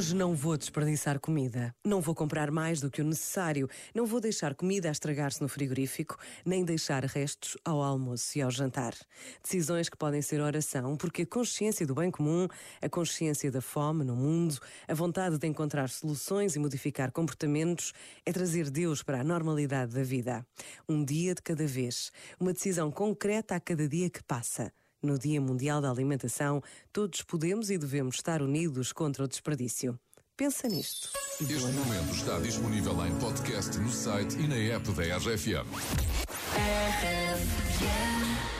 Hoje não vou desperdiçar comida. Não vou comprar mais do que o necessário. Não vou deixar comida a estragar-se no frigorífico, nem deixar restos ao almoço e ao jantar. Decisões que podem ser oração, porque a consciência do bem comum, a consciência da fome no mundo, a vontade de encontrar soluções e modificar comportamentos é trazer Deus para a normalidade da vida. Um dia de cada vez. Uma decisão concreta a cada dia que passa. No Dia Mundial da Alimentação, todos podemos e devemos estar unidos contra o desperdício. Pensa nisto. Este momento está disponível em podcast no site e na app da RFM. Once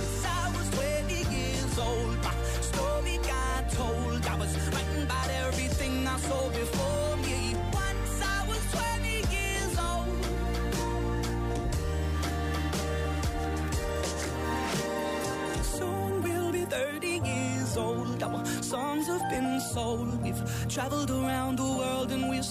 been sold. We've traveled around the world and we're